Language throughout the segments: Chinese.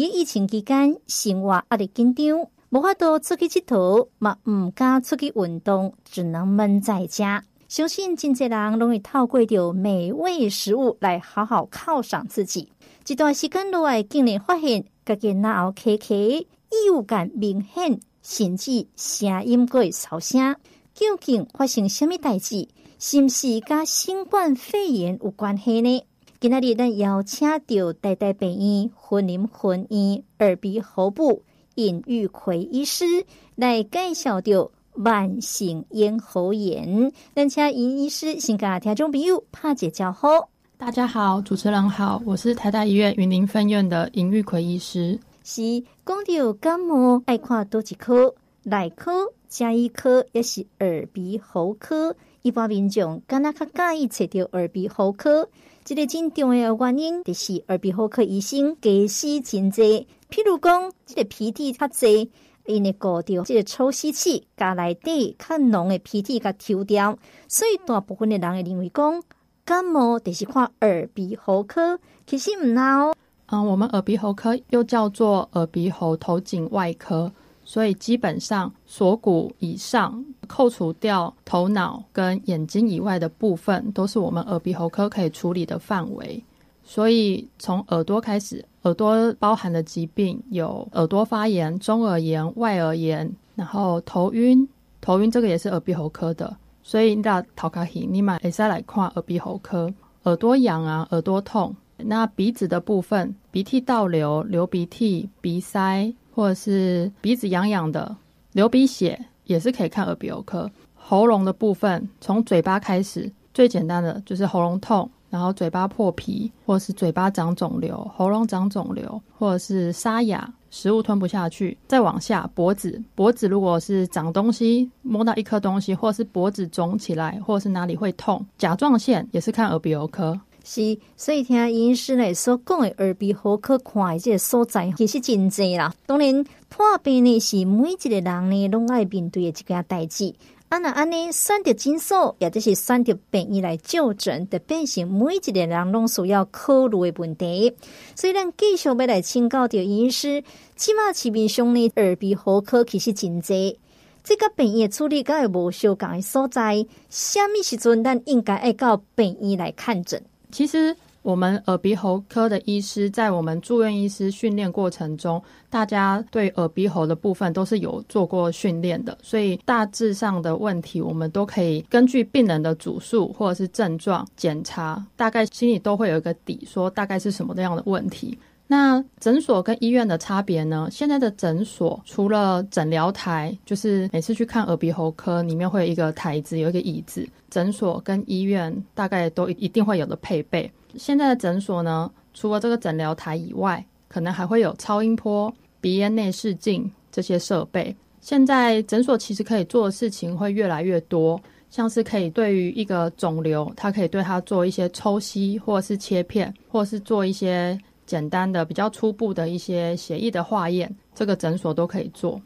疫情期间，生活压力紧张，无法度出去佚佗，嘛唔敢出去运动，只能闷在家。相信真济人容易透过着美味食物来好好犒赏自己。一段时间落来，竟然发现家己脑壳壳异物感明显，甚至声音过吵声。究竟发生什么代志？是不是跟新冠肺炎有关系呢？今仔日咱邀请到台大病院云林分院耳鼻喉部尹玉奎医师来介绍到慢性咽喉炎。咱请尹医师先跟听众朋友拍个招呼。大家好，主持人好，我是台大医院云林分院的尹玉奎医师。是讲到感冒爱看多几科，内科、加医科，也是耳鼻喉科。一般民众敢若较介意找到耳鼻喉科。这个真重要的原因，就是耳鼻喉科医生假死真济。譬如讲，这个鼻涕较济，因为搞掉这个抽吸器，加内底较浓的鼻涕甲抽掉，所以大部分的人会认为讲感冒就是看耳鼻喉科，其实唔孬。嗯，我们耳鼻喉科又叫做耳鼻喉头颈外科。所以基本上锁骨以上，扣除掉头脑跟眼睛以外的部分，都是我们耳鼻喉科可以处理的范围。所以从耳朵开始，耳朵包含的疾病有耳朵发炎、中耳炎、外耳炎，然后头晕，头晕这个也是耳鼻喉科的。所以你到头卡希，你买 S 来看耳鼻喉科。耳朵痒啊，耳朵痛，那鼻子的部分，鼻涕倒流、流鼻涕、鼻塞。或者是鼻子痒痒的、流鼻血，也是可以看耳鼻喉科。喉咙的部分，从嘴巴开始，最简单的就是喉咙痛，然后嘴巴破皮，或者是嘴巴长肿瘤、喉咙长肿瘤，或者是沙哑、食物吞不下去。再往下，脖子，脖子如果是长东西，摸到一颗东西，或者是脖子肿起来，或者是哪里会痛，甲状腺也是看耳鼻喉科。是，所以听医师来所讲的耳鼻喉科看的这个所在，其实真济啦。当然，破病呢是每一个人呢拢爱面对的一件代志。啊那安尼选择诊所，也就是选择病医来就诊，就变成每一个人拢需要考虑的问题。所以咱继续要来请教着医师，起码市面上呢耳鼻喉科其实真济，这个病院处理个无相共的所在。虾米时阵咱应该爱到病院来看诊？其实，我们耳鼻喉科的医师在我们住院医师训练过程中，大家对耳鼻喉的部分都是有做过训练的，所以大致上的问题，我们都可以根据病人的主诉或者是症状检查，大概心里都会有一个底，说大概是什么样的问题。那诊所跟医院的差别呢？现在的诊所除了诊疗台，就是每次去看耳鼻喉科，里面会有一个台子，有一个椅子。诊所跟医院大概都一定会有的配备。现在的诊所呢，除了这个诊疗台以外，可能还会有超音波、鼻咽内视镜这些设备。现在诊所其实可以做的事情会越来越多，像是可以对于一个肿瘤，它可以对它做一些抽吸，或者是切片，或是做一些。简单的、比较初步的一些血液的化验，这个诊所都可以做。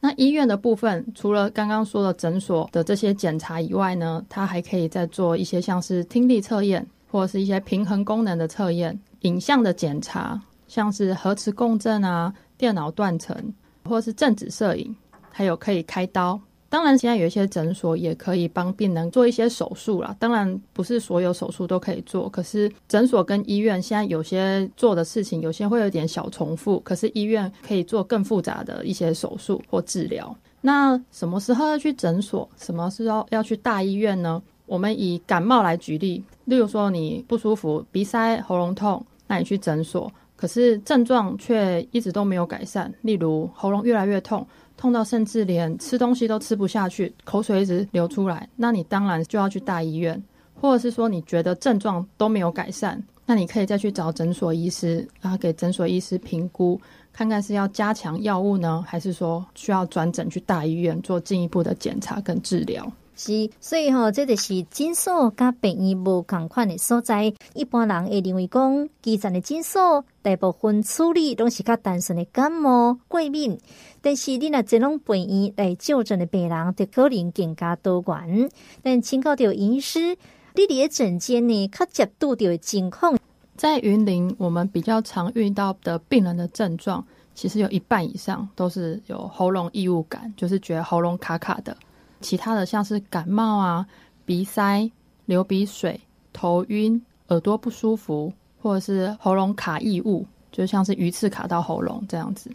那医院的部分，除了刚刚说的诊所的这些检查以外呢，它还可以再做一些像是听力测验，或者是一些平衡功能的测验、影像的检查，像是核磁共振啊、电脑断层，或者是正子摄影，还有可以开刀。当然，现在有一些诊所也可以帮病人做一些手术啦。当然，不是所有手术都可以做。可是，诊所跟医院现在有些做的事情，有些会有点小重复。可是，医院可以做更复杂的一些手术或治疗。那什么时候要去诊所？什么时候要去大医院呢？我们以感冒来举例，例如说你不舒服，鼻塞、喉咙痛，那你去诊所，可是症状却一直都没有改善，例如喉咙越来越痛。痛到甚至连吃东西都吃不下去，口水一直流出来，那你当然就要去大医院，或者是说你觉得症状都没有改善，那你可以再去找诊所医师，然后给诊所医师评估，看看是要加强药物呢，还是说需要转诊去大医院做进一步的检查跟治疗。是，所以吼、哦，这就是诊所甲病院无同款的所在。一般人会认为讲，基层的诊所大部分处理拢是较单纯的感冒过敏，但是你若这种病院来就诊的病人，就可能更加多元。但请教到医师，你伫诊间呢，较接触到的情况，在云林，我们比较常遇到的病人的症状，其实有一半以上都是有喉咙异物感，就是觉得喉咙卡卡的。其他的像是感冒啊、鼻塞、流鼻水、头晕、耳朵不舒服，或者是喉咙卡异物，就像是鱼刺卡到喉咙这样子。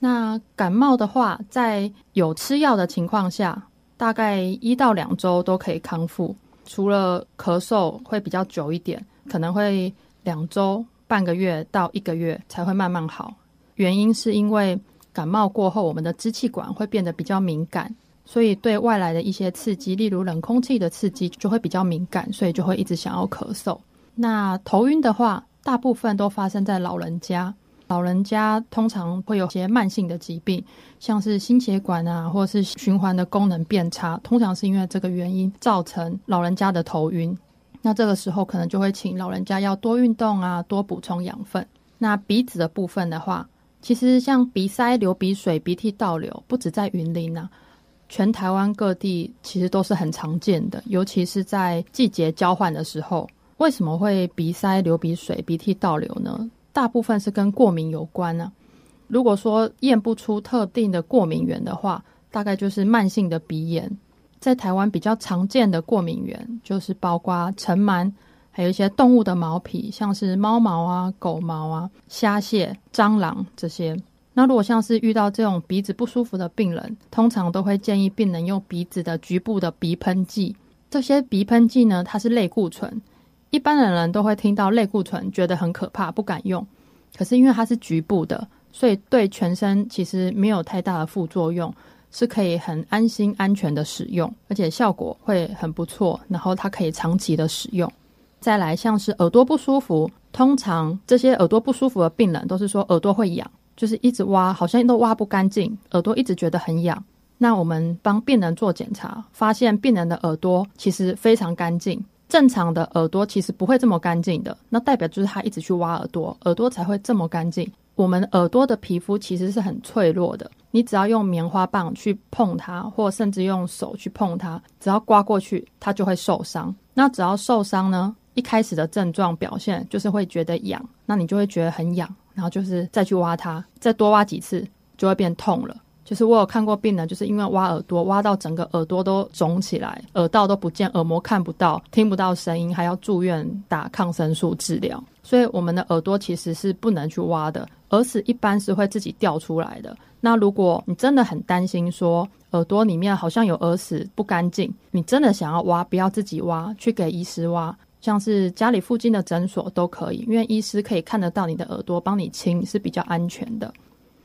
那感冒的话，在有吃药的情况下，大概一到两周都可以康复，除了咳嗽会比较久一点，可能会。两周、半个月到一个月才会慢慢好，原因是因为感冒过后，我们的支气管会变得比较敏感，所以对外来的一些刺激，例如冷空气的刺激，就会比较敏感，所以就会一直想要咳嗽。那头晕的话，大部分都发生在老人家，老人家通常会有些慢性的疾病，像是心血管啊，或者是循环的功能变差，通常是因为这个原因造成老人家的头晕。那这个时候可能就会请老人家要多运动啊，多补充养分。那鼻子的部分的话，其实像鼻塞、流鼻水、鼻涕倒流，不止在云林啊，全台湾各地其实都是很常见的，尤其是在季节交换的时候。为什么会鼻塞、流鼻水、鼻涕倒流呢？大部分是跟过敏有关呢、啊。如果说验不出特定的过敏源的话，大概就是慢性的鼻炎。在台湾比较常见的过敏源就是包括尘螨，还有一些动物的毛皮，像是猫毛啊、狗毛啊、虾蟹、蟑螂这些。那如果像是遇到这种鼻子不舒服的病人，通常都会建议病人用鼻子的局部的鼻喷剂。这些鼻喷剂呢，它是类固醇，一般的人都会听到类固醇觉得很可怕，不敢用。可是因为它是局部的，所以对全身其实没有太大的副作用。是可以很安心、安全的使用，而且效果会很不错。然后它可以长期的使用。再来，像是耳朵不舒服，通常这些耳朵不舒服的病人都是说耳朵会痒，就是一直挖，好像都挖不干净，耳朵一直觉得很痒。那我们帮病人做检查，发现病人的耳朵其实非常干净，正常的耳朵其实不会这么干净的。那代表就是他一直去挖耳朵，耳朵才会这么干净。我们耳朵的皮肤其实是很脆弱的，你只要用棉花棒去碰它，或甚至用手去碰它，只要刮过去，它就会受伤。那只要受伤呢，一开始的症状表现就是会觉得痒，那你就会觉得很痒，然后就是再去挖它，再多挖几次就会变痛了。就是我有看过病人，就是因为挖耳朵，挖到整个耳朵都肿起来，耳道都不见，耳膜看不到，听不到声音，还要住院打抗生素治疗。所以我们的耳朵其实是不能去挖的，耳屎一般是会自己掉出来的。那如果你真的很担心说耳朵里面好像有耳屎不干净，你真的想要挖，不要自己挖，去给医师挖，像是家里附近的诊所都可以，因为医师可以看得到你的耳朵，帮你清是比较安全的。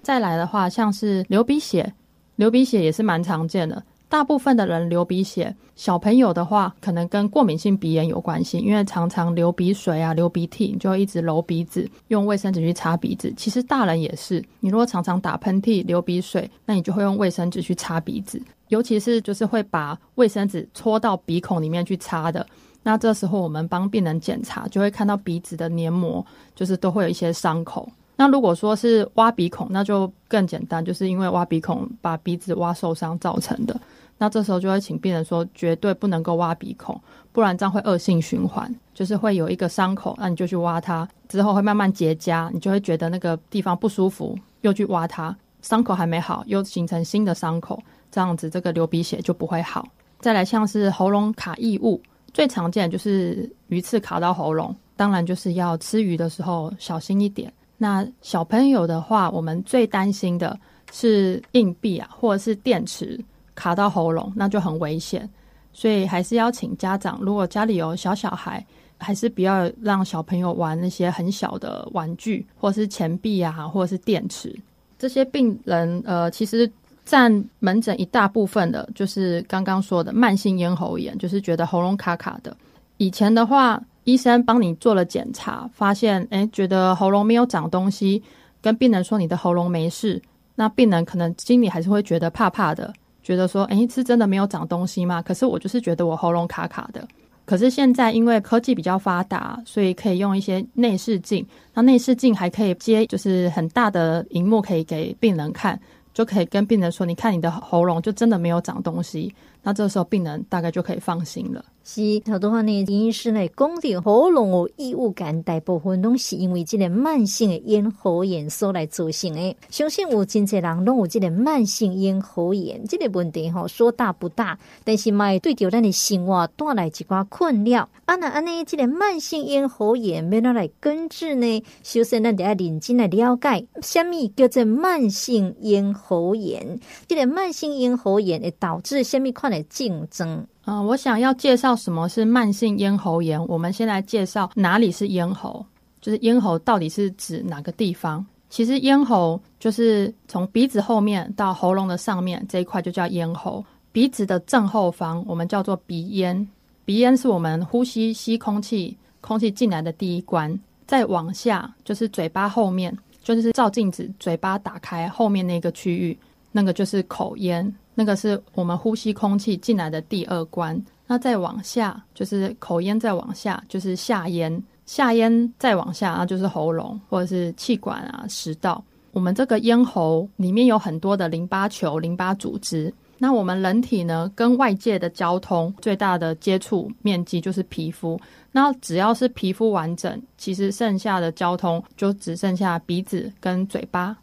再来的话，像是流鼻血，流鼻血也是蛮常见的。大部分的人流鼻血，小朋友的话可能跟过敏性鼻炎有关系，因为常常流鼻水啊、流鼻涕，你就一直揉鼻子，用卫生纸去擦鼻子。其实大人也是，你如果常常打喷嚏、流鼻水，那你就会用卫生纸去擦鼻子，尤其是就是会把卫生纸戳到鼻孔里面去擦的。那这时候我们帮病人检查，就会看到鼻子的黏膜，就是都会有一些伤口。那如果说是挖鼻孔，那就更简单，就是因为挖鼻孔把鼻子挖受伤造成的。那这时候就会请病人说，绝对不能够挖鼻孔，不然这样会恶性循环，就是会有一个伤口，那你就去挖它，之后会慢慢结痂，你就会觉得那个地方不舒服，又去挖它，伤口还没好，又形成新的伤口，这样子这个流鼻血就不会好。再来像是喉咙卡异物，最常见就是鱼刺卡到喉咙，当然就是要吃鱼的时候小心一点。那小朋友的话，我们最担心的是硬币啊，或者是电池卡到喉咙，那就很危险。所以还是要请家长，如果家里有小小孩，还是不要让小朋友玩那些很小的玩具，或是钱币啊，或者是电池。这些病人，呃，其实占门诊一大部分的，就是刚刚说的慢性咽喉炎，就是觉得喉咙卡卡的。以前的话。医生帮你做了检查，发现诶，觉得喉咙没有长东西，跟病人说你的喉咙没事，那病人可能心里还是会觉得怕怕的，觉得说，诶，是真的没有长东西吗？可是我就是觉得我喉咙卡卡的。可是现在因为科技比较发达，所以可以用一些内视镜，那内视镜还可以接，就是很大的荧幕可以给病人看，就可以跟病人说，你看你的喉咙就真的没有长东西，那这时候病人大概就可以放心了。是，好多话呢，医师呢讲到喉咙有异物感，大部分拢是因为这个慢性的咽喉炎所来造成的。相信有真侪人拢有这个慢性咽喉炎，这个问题吼说大不大，但是嘛对着咱的生活带来一寡困扰。啊，那安尼，这个慢性咽喉炎要哪来根治呢？首先，咱得要认真来了解，什么叫做慢性咽喉炎？这个慢性咽喉炎会导致什么款的症状？嗯、我想要介绍什么是慢性咽喉炎。我们先来介绍哪里是咽喉，就是咽喉到底是指哪个地方？其实咽喉就是从鼻子后面到喉咙的上面这一块就叫咽喉。鼻子的正后方我们叫做鼻咽，鼻咽是我们呼吸吸空气，空气进来的第一关。再往下就是嘴巴后面，就是照镜子嘴巴打开后面那个区域，那个就是口咽。那个是我们呼吸空气进来的第二关，那再往下就是口咽，再往下就是下咽，下咽再往下那就是喉咙或者是气管啊食道。我们这个咽喉里面有很多的淋巴球、淋巴组织。那我们人体呢，跟外界的交通最大的接触面积就是皮肤。那只要是皮肤完整，其实剩下的交通就只剩下鼻子跟嘴巴。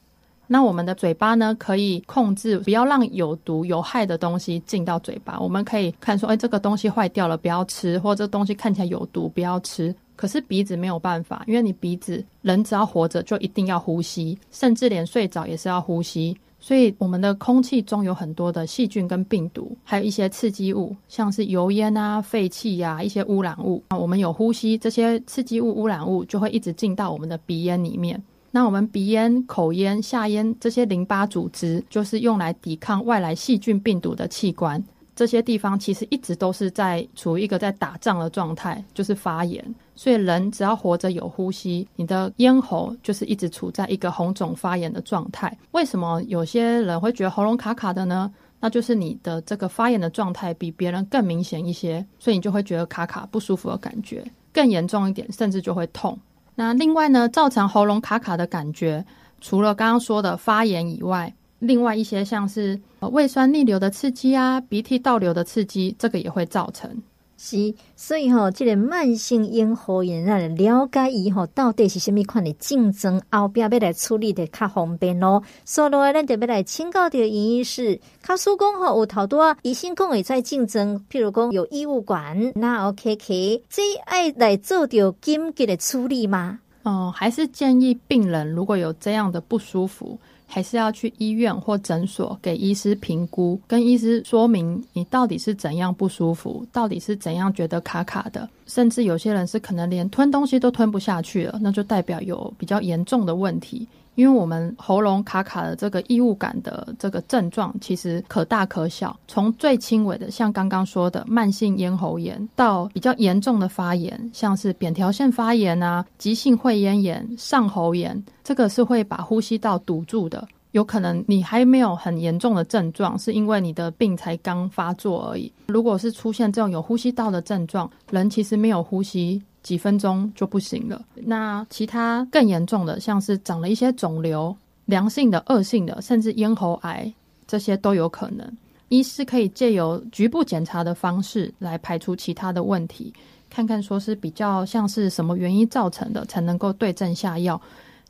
那我们的嘴巴呢，可以控制不要让有毒有害的东西进到嘴巴。我们可以看说，哎，这个东西坏掉了，不要吃；或者这东西看起来有毒，不要吃。可是鼻子没有办法，因为你鼻子人只要活着就一定要呼吸，甚至连睡着也是要呼吸。所以我们的空气中有很多的细菌跟病毒，还有一些刺激物，像是油烟啊、废气呀、一些污染物。那我们有呼吸这些刺激物、污染物，就会一直进到我们的鼻咽里面。那我们鼻咽、口咽、下咽这些淋巴组织，就是用来抵抗外来细菌、病毒的器官。这些地方其实一直都是在处于一个在打仗的状态，就是发炎。所以人只要活着有呼吸，你的咽喉就是一直处在一个红肿发炎的状态。为什么有些人会觉得喉咙卡卡的呢？那就是你的这个发炎的状态比别人更明显一些，所以你就会觉得卡卡不舒服的感觉。更严重一点，甚至就会痛。那另外呢，造成喉咙卡卡的感觉，除了刚刚说的发炎以外，另外一些像是胃酸逆流的刺激啊，鼻涕倒流的刺激，这个也会造成。是，所以吼，这个慢性咽喉炎，让人了解以后到底是什么款的症状，后边要来处理的较方便咯。所以，咱特别来请教的营医师，卡叔讲吼，有头多医生讲会在竞争，譬如讲有异物管，那 OK K，这爱来做掉紧急的处理吗？哦，还是建议病人如果有这样的不舒服。还是要去医院或诊所给医师评估，跟医师说明你到底是怎样不舒服，到底是怎样觉得卡卡的，甚至有些人是可能连吞东西都吞不下去了，那就代表有比较严重的问题。因为我们喉咙卡卡的这个异物感的这个症状，其实可大可小，从最轻微的，像刚刚说的慢性咽喉炎，到比较严重的发炎，像是扁桃腺发炎啊、急性会咽炎、上喉炎，这个是会把呼吸道堵住的。有可能你还没有很严重的症状，是因为你的病才刚发作而已。如果是出现这种有呼吸道的症状，人其实没有呼吸。几分钟就不行了。那其他更严重的，像是长了一些肿瘤，良性的、恶性的，甚至咽喉癌，这些都有可能。医师可以借由局部检查的方式来排除其他的问题，看看说是比较像是什么原因造成的，才能够对症下药。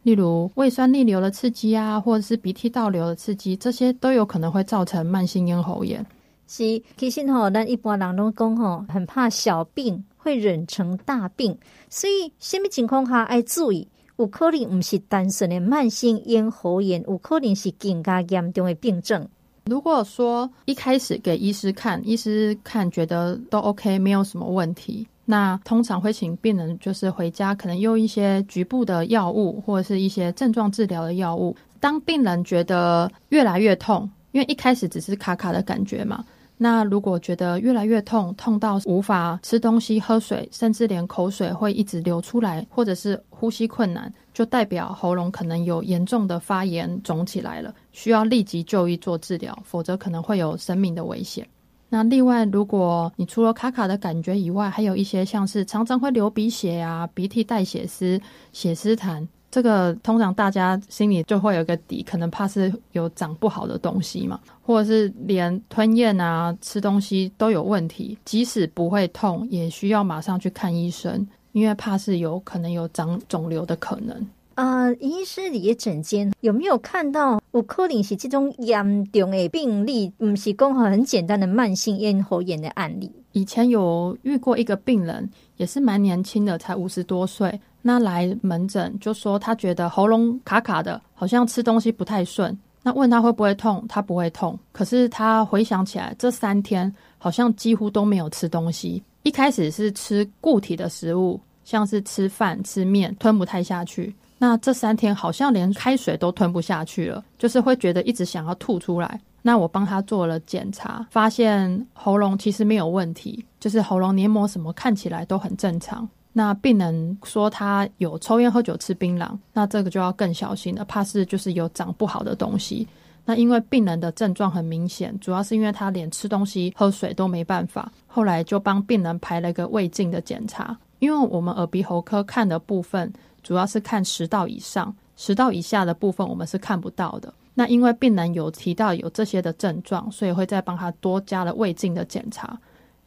例如胃酸逆流的刺激啊，或者是鼻涕倒流的刺激，这些都有可能会造成慢性咽喉炎。是，其实吼，咱一般人都讲吼，很怕小病。会忍成大病，所以什么情况下要注意？有可能不是单纯的慢性咽喉炎，有可能是更加严重的病症。如果说一开始给医师看，医师看觉得都 OK，没有什么问题，那通常会请病人就是回家，可能用一些局部的药物或者是一些症状治疗的药物。当病人觉得越来越痛，因为一开始只是卡卡的感觉嘛。那如果觉得越来越痛，痛到无法吃东西、喝水，甚至连口水会一直流出来，或者是呼吸困难，就代表喉咙可能有严重的发炎肿起来了，需要立即就医做治疗，否则可能会有生命的危险。那另外，如果你除了卡卡的感觉以外，还有一些像是常常会流鼻血啊、鼻涕带血丝、血丝痰，这个通常大家心里就会有个底，可能怕是有长不好的东西嘛，或者是连吞咽啊、吃东西都有问题，即使不会痛，也需要马上去看医生，因为怕是有可能有长肿瘤的可能。啊、呃，医师你的诊间有没有看到有可能是这种严重的病例，不是讲很简单的慢性咽喉炎的案例？以前有遇过一个病人，也是蛮年轻的，才五十多岁。那来门诊就说他觉得喉咙卡卡的，好像吃东西不太顺。那问他会不会痛，他不会痛。可是他回想起来，这三天好像几乎都没有吃东西。一开始是吃固体的食物，像是吃饭、吃面，吞不太下去。那这三天好像连开水都吞不下去了，就是会觉得一直想要吐出来。那我帮他做了检查，发现喉咙其实没有问题，就是喉咙黏膜什么看起来都很正常。那病人说他有抽烟、喝酒、吃槟榔，那这个就要更小心了，怕是就是有长不好的东西。那因为病人的症状很明显，主要是因为他连吃东西、喝水都没办法。后来就帮病人排了一个胃镜的检查，因为我们耳鼻喉科看的部分主要是看食道以上，食道以下的部分我们是看不到的。那因为病人有提到有这些的症状，所以会再帮他多加了胃镜的检查。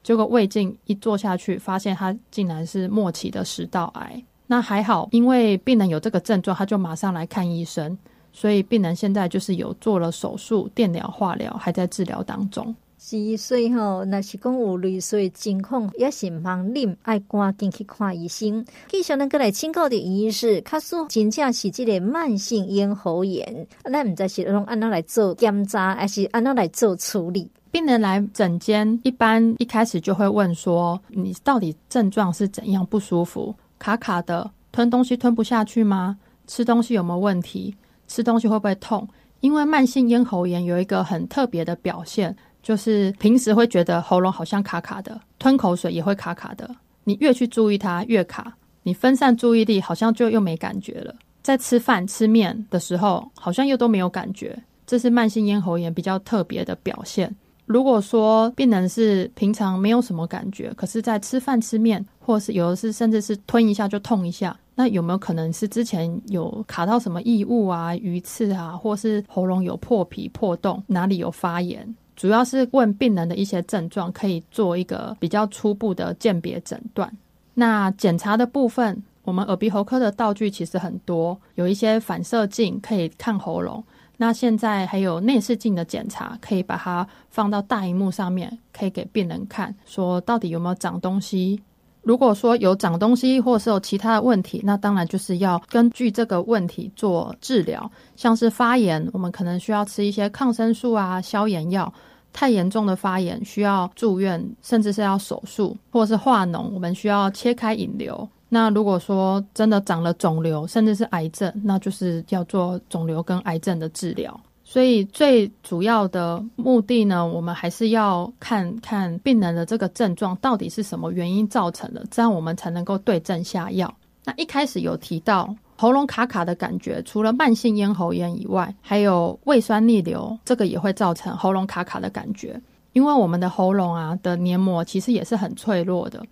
结果胃镜一做下去，发现他竟然是末期的食道癌。那还好，因为病人有这个症状，他就马上来看医生，所以病人现在就是有做了手术、电疗、化疗，还在治疗当中。是，所以吼，那是讲有类似的情况，也是唔通啉，爱赶紧去看医生。继续能过来请教的医师，卡说真正是这个慢性咽喉炎，那唔知是用按哪来做检查，还是按哪来做处理？病人来诊间，一般一开始就会问说：“你到底症状是怎样？不舒服？卡卡的，吞东西吞不下去吗？吃东西有没有问题？吃东西会不会痛？”因为慢性咽喉炎有一个很特别的表现，就是平时会觉得喉咙好像卡卡的，吞口水也会卡卡的。你越去注意它，越卡。你分散注意力，好像就又没感觉了。在吃饭吃面的时候，好像又都没有感觉。这是慢性咽喉炎比较特别的表现。如果说病人是平常没有什么感觉，可是在吃饭吃面，或是有的是甚至是吞一下就痛一下，那有没有可能是之前有卡到什么异物啊、鱼刺啊，或是喉咙有破皮破洞，哪里有发炎？主要是问病人的一些症状，可以做一个比较初步的鉴别诊断。那检查的部分，我们耳鼻喉科的道具其实很多，有一些反射镜可以看喉咙。那现在还有内视镜的检查，可以把它放到大荧幕上面，可以给病人看，说到底有没有长东西。如果说有长东西，或是有其他的问题，那当然就是要根据这个问题做治疗。像是发炎，我们可能需要吃一些抗生素啊、消炎药；太严重的发炎，需要住院，甚至是要手术，或是化脓，我们需要切开引流。那如果说真的长了肿瘤，甚至是癌症，那就是要做肿瘤跟癌症的治疗。所以最主要的目的呢，我们还是要看看病人的这个症状到底是什么原因造成的，这样我们才能够对症下药。那一开始有提到喉咙卡卡的感觉，除了慢性咽喉炎以外，还有胃酸逆流，这个也会造成喉咙卡卡的感觉。因为我们的喉咙啊的黏膜其实也是很脆弱的。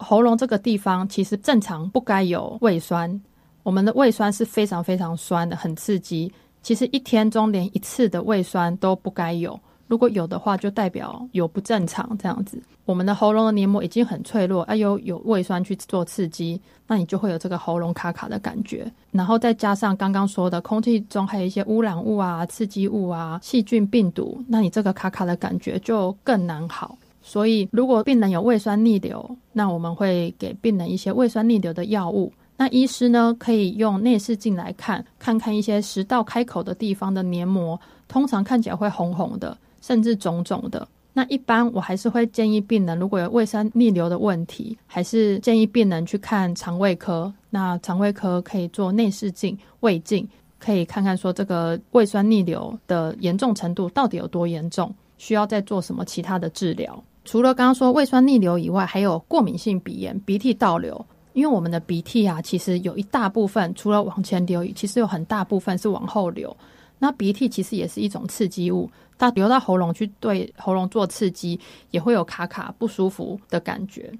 喉咙这个地方其实正常不该有胃酸，我们的胃酸是非常非常酸的，很刺激。其实一天中连一次的胃酸都不该有，如果有的话，就代表有不正常这样子。我们的喉咙的黏膜已经很脆弱，哎呦，有胃酸去做刺激，那你就会有这个喉咙卡卡的感觉。然后再加上刚刚说的空气中还有一些污染物啊、刺激物啊、细菌、病毒，那你这个卡卡的感觉就更难好。所以，如果病人有胃酸逆流，那我们会给病人一些胃酸逆流的药物。那医师呢，可以用内视镜来看，看看一些食道开口的地方的黏膜，通常看起来会红红的，甚至肿肿的。那一般我还是会建议病人，如果有胃酸逆流的问题，还是建议病人去看肠胃科。那肠胃科可以做内视镜、胃镜，可以看看说这个胃酸逆流的严重程度到底有多严重，需要再做什么其他的治疗。除了刚刚说胃酸逆流以外，还有过敏性鼻炎、鼻涕倒流。因为我们的鼻涕啊，其实有一大部分除了往前流，其实有很大部分是往后流。那鼻涕其实也是一种刺激物，它流到喉咙去对喉咙做刺激，也会有卡卡不舒服的感觉。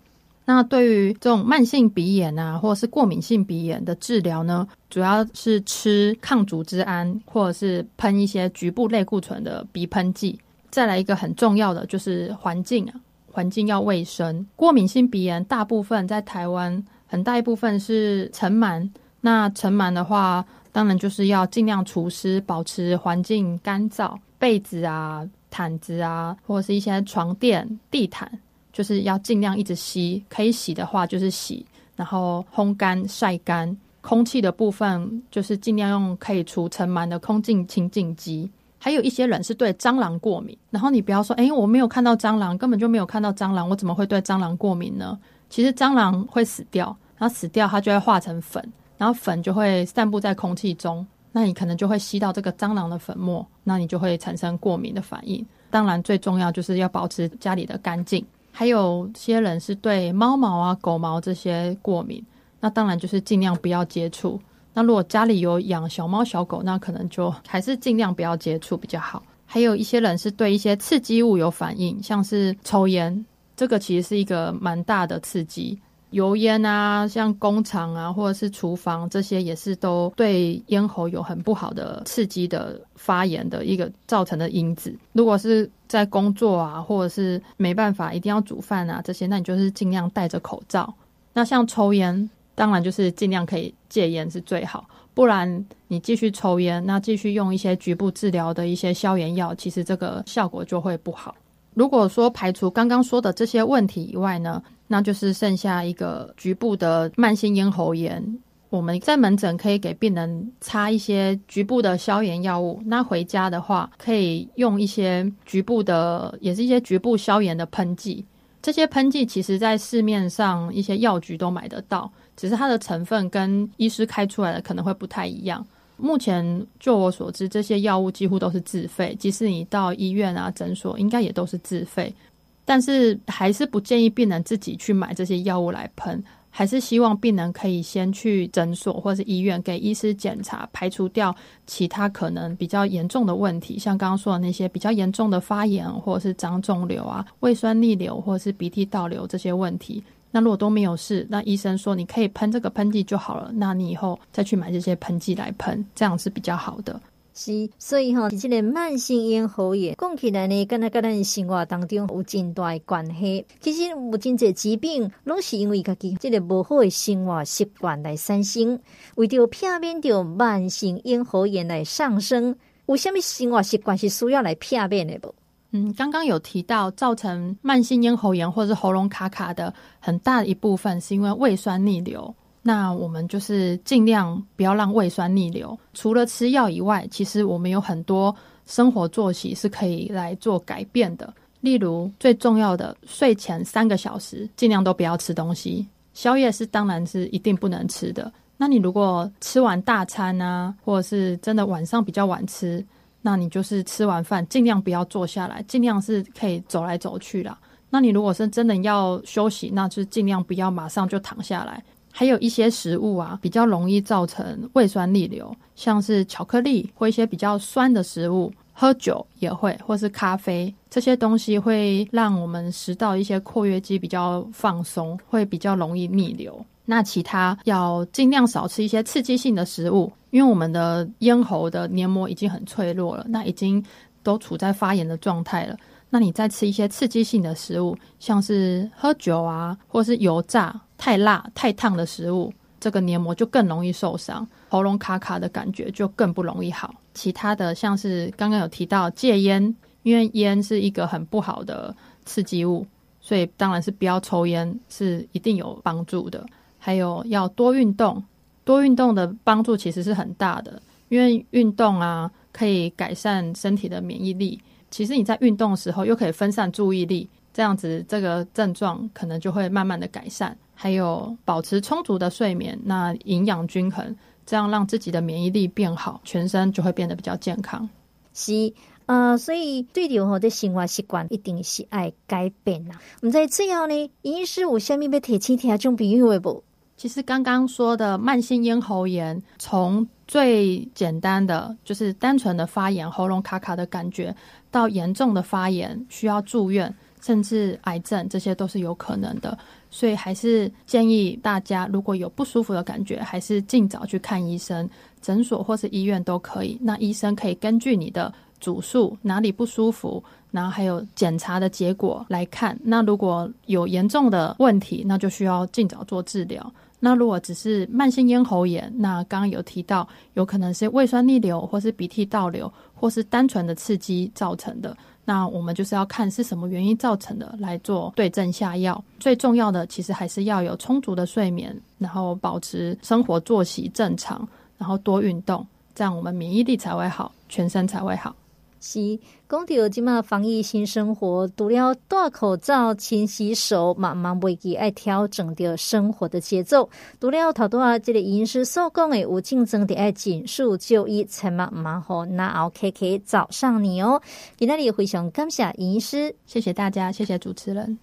那对于这种慢性鼻炎啊，或者是过敏性鼻炎的治疗呢，主要是吃抗组织胺，或者是喷一些局部类固醇的鼻喷剂。再来一个很重要的就是环境啊，环境要卫生。过敏性鼻炎大部分在台湾很大一部分是尘螨，那尘螨的话，当然就是要尽量除湿，保持环境干燥，被子啊、毯子啊，或者是一些床垫、地毯。就是要尽量一直吸，可以洗的话就是洗，然后烘干、晒干。空气的部分就是尽量用可以除尘螨的空净清净机。还有一些人是对蟑螂过敏，然后你不要说，哎，我没有看到蟑螂，根本就没有看到蟑螂，我怎么会对蟑螂过敏呢？其实蟑螂会死掉，然后死掉它就会化成粉，然后粉就会散布在空气中，那你可能就会吸到这个蟑螂的粉末，那你就会产生过敏的反应。当然，最重要就是要保持家里的干净。还有些人是对猫毛啊、狗毛这些过敏，那当然就是尽量不要接触。那如果家里有养小猫小狗，那可能就还是尽量不要接触比较好。还有一些人是对一些刺激物有反应，像是抽烟，这个其实是一个蛮大的刺激。油烟啊，像工厂啊，或者是厨房这些，也是都对咽喉有很不好的刺激的发炎的一个造成的因子。如果是在工作啊，或者是没办法一定要煮饭啊这些，那你就是尽量戴着口罩。那像抽烟，当然就是尽量可以戒烟是最好，不然你继续抽烟，那继续用一些局部治疗的一些消炎药，其实这个效果就会不好。如果说排除刚刚说的这些问题以外呢，那就是剩下一个局部的慢性咽喉炎。我们在门诊可以给病人擦一些局部的消炎药物，那回家的话可以用一些局部的，也是一些局部消炎的喷剂。这些喷剂其实在市面上一些药局都买得到，只是它的成分跟医师开出来的可能会不太一样。目前就我所知，这些药物几乎都是自费，即使你到医院啊、诊所，应该也都是自费。但是还是不建议病人自己去买这些药物来喷，还是希望病人可以先去诊所或是医院给医师检查，排除掉其他可能比较严重的问题，像刚刚说的那些比较严重的发炎或者是长肿瘤啊、胃酸逆流或者是鼻涕倒流这些问题。那如果都没有事，那医生说你可以喷这个喷剂就好了。那你以后再去买这些喷剂来喷，这样是比较好的。是，所以哈、这个慢性咽喉炎讲起来呢，跟他跟咱生活当中有真大的关系。其实有真侪疾病，拢是因为家己这个不好的生活习惯来产生。为着避免着慢性咽喉炎来上升，有什么生活习惯是需要来避免的不？嗯，刚刚有提到，造成慢性咽喉炎或是喉咙卡卡的很大一部分是因为胃酸逆流。那我们就是尽量不要让胃酸逆流。除了吃药以外，其实我们有很多生活作息是可以来做改变的。例如，最重要的，睡前三个小时尽量都不要吃东西，宵夜是当然是一定不能吃的。那你如果吃完大餐啊，或者是真的晚上比较晚吃。那你就是吃完饭尽量不要坐下来，尽量是可以走来走去啦。那你如果是真的要休息，那就尽量不要马上就躺下来。还有一些食物啊，比较容易造成胃酸逆流，像是巧克力或一些比较酸的食物，喝酒也会，或是咖啡这些东西会让我们食道一些括约肌比较放松，会比较容易逆流。那其他要尽量少吃一些刺激性的食物，因为我们的咽喉的黏膜已经很脆弱了，那已经都处在发炎的状态了。那你再吃一些刺激性的食物，像是喝酒啊，或是油炸、太辣、太烫的食物，这个黏膜就更容易受伤，喉咙卡卡的感觉就更不容易好。其他的像是刚刚有提到戒烟，因为烟是一个很不好的刺激物，所以当然是不要抽烟，是一定有帮助的。还有要多运动，多运动的帮助其实是很大的，因为运动啊可以改善身体的免疫力。其实你在运动的时候又可以分散注意力，这样子这个症状可能就会慢慢的改善。还有保持充足的睡眠，那营养均衡，这样让自己的免疫力变好，全身就会变得比较健康。是。呃，所以对的吼，的生活习惯一定是爱改变呐。我们在最后呢，医师有虾米要提醒听众朋友的不？其实刚刚说的慢性咽喉炎，从最简单的就是单纯的发炎、喉咙卡卡的感觉，到严重的发炎需要住院，甚至癌症，这些都是有可能的。所以还是建议大家，如果有不舒服的感觉，还是尽早去看医生，诊所或是医院都可以。那医生可以根据你的主诉哪里不舒服，然后还有检查的结果来看。那如果有严重的问题，那就需要尽早做治疗。那如果只是慢性咽喉炎，那刚刚有提到，有可能是胃酸逆流，或是鼻涕倒流，或是单纯的刺激造成的。那我们就是要看是什么原因造成的，来做对症下药。最重要的其实还是要有充足的睡眠，然后保持生活作息正常，然后多运动，这样我们免疫力才会好，全身才会好。是讲到即马防疫新生活，除了戴口罩、勤洗手，慢慢袂记爱调整着生活的节奏。除了头拄啊，即个医师所讲的有竞争的爱紧速就医，千万唔好拿熬 K K 找上你哦。今仔日非常感谢医师，谢谢大家，谢谢主持人。